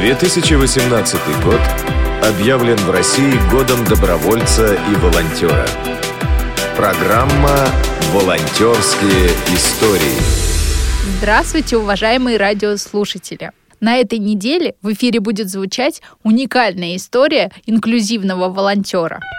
2018 год объявлен в России годом добровольца и волонтера. Программа «Волонтерские истории». Здравствуйте, уважаемые радиослушатели! На этой неделе в эфире будет звучать уникальная история инклюзивного волонтера –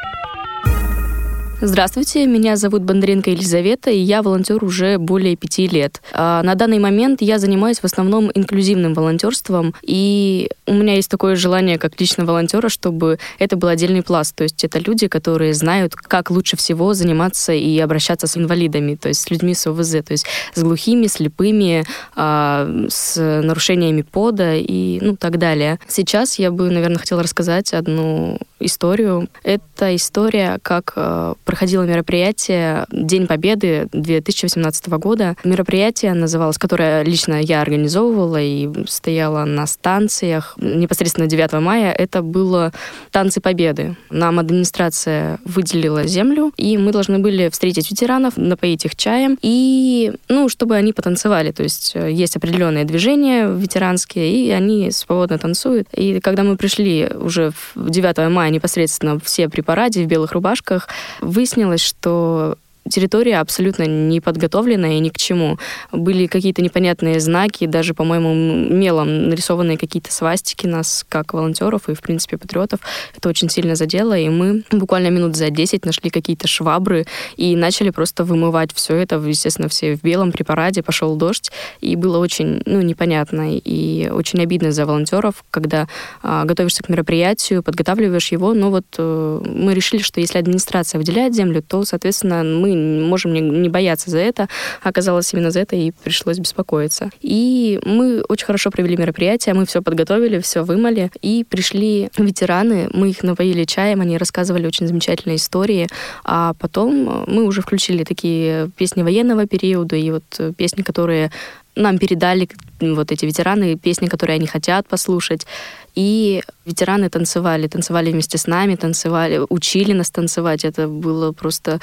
Здравствуйте, меня зовут Бондаренко Елизавета, и я волонтер уже более пяти лет. А на данный момент я занимаюсь в основном инклюзивным волонтерством, и у меня есть такое желание, как лично волонтера, чтобы это был отдельный пласт. То есть это люди, которые знают, как лучше всего заниматься и обращаться с инвалидами, то есть с людьми с ОВЗ, то есть с глухими, слепыми, а, с нарушениями пода и ну так далее. Сейчас я бы, наверное, хотела рассказать одну историю. Это история, как а, проходило мероприятие День Победы 2018 года. Мероприятие называлось, которое лично я организовывала и стояла на станциях непосредственно 9 мая. Это было «Танцы Победы». Нам администрация выделила землю, и мы должны были встретить ветеранов, напоить их чаем, и, ну, чтобы они потанцевали. То есть э, есть определенные движения ветеранские, и они свободно танцуют. И когда мы пришли уже в 9 мая непосредственно все при параде в белых рубашках, выяснилось, что территория абсолютно не подготовленная и ни к чему. Были какие-то непонятные знаки, даже, по-моему, мелом нарисованные какие-то свастики нас, как волонтеров и, в принципе, патриотов. Это очень сильно задело, и мы буквально минут за 10 нашли какие-то швабры и начали просто вымывать все это. Естественно, все в белом при параде, пошел дождь, и было очень, ну, непонятно и очень обидно за волонтеров, когда а, готовишься к мероприятию, подготавливаешь его, но вот э, мы решили, что если администрация выделяет землю, то, соответственно, мы можем не, не бояться за это. Оказалось, именно за это и пришлось беспокоиться. И мы очень хорошо провели мероприятие, мы все подготовили, все вымыли, и пришли ветераны, мы их напоили чаем, они рассказывали очень замечательные истории, а потом мы уже включили такие песни военного периода и вот песни, которые нам передали вот эти ветераны, песни, которые они хотят послушать. И ветераны танцевали, танцевали вместе с нами, танцевали, учили нас танцевать. Это было просто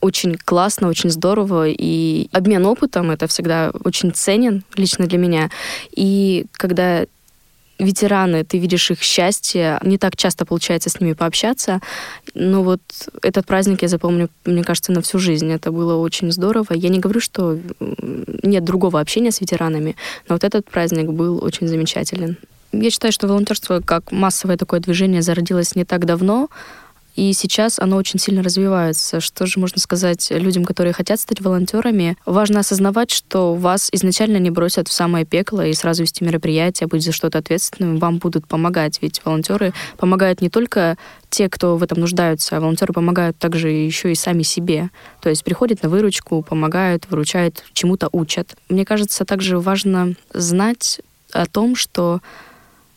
очень классно, очень здорово, и обмен опытом это всегда очень ценен лично для меня. И когда ветераны, ты видишь их счастье, не так часто получается с ними пообщаться, но вот этот праздник я запомню, мне кажется, на всю жизнь. Это было очень здорово. Я не говорю, что нет другого общения с ветеранами, но вот этот праздник был очень замечателен. Я считаю, что волонтерство как массовое такое движение зародилось не так давно, и сейчас оно очень сильно развивается. Что же можно сказать людям, которые хотят стать волонтерами? Важно осознавать, что вас изначально не бросят в самое пекло и сразу вести мероприятие, быть за что-то ответственным, вам будут помогать. Ведь волонтеры помогают не только те, кто в этом нуждаются, а волонтеры помогают также еще и сами себе. То есть приходят на выручку, помогают, выручают, чему-то учат. Мне кажется, также важно знать о том, что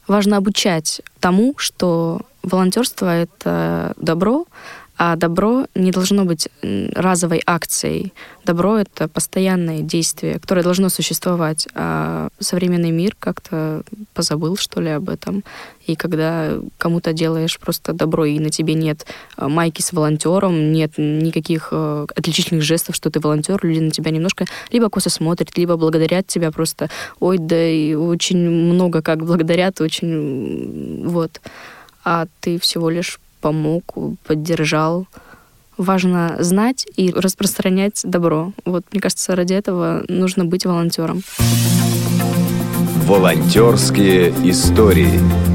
важно обучать тому, что волонтерство — это добро, а добро не должно быть разовой акцией. Добро — это постоянное действие, которое должно существовать. А современный мир как-то позабыл, что ли, об этом. И когда кому-то делаешь просто добро, и на тебе нет а, майки с волонтером, нет никаких а, отличительных жестов, что ты волонтер, люди на тебя немножко либо косо смотрят, либо благодарят тебя просто. Ой, да и очень много как благодарят, очень вот а ты всего лишь помог, поддержал. Важно знать и распространять добро. Вот, мне кажется, ради этого нужно быть волонтером. Волонтерские истории.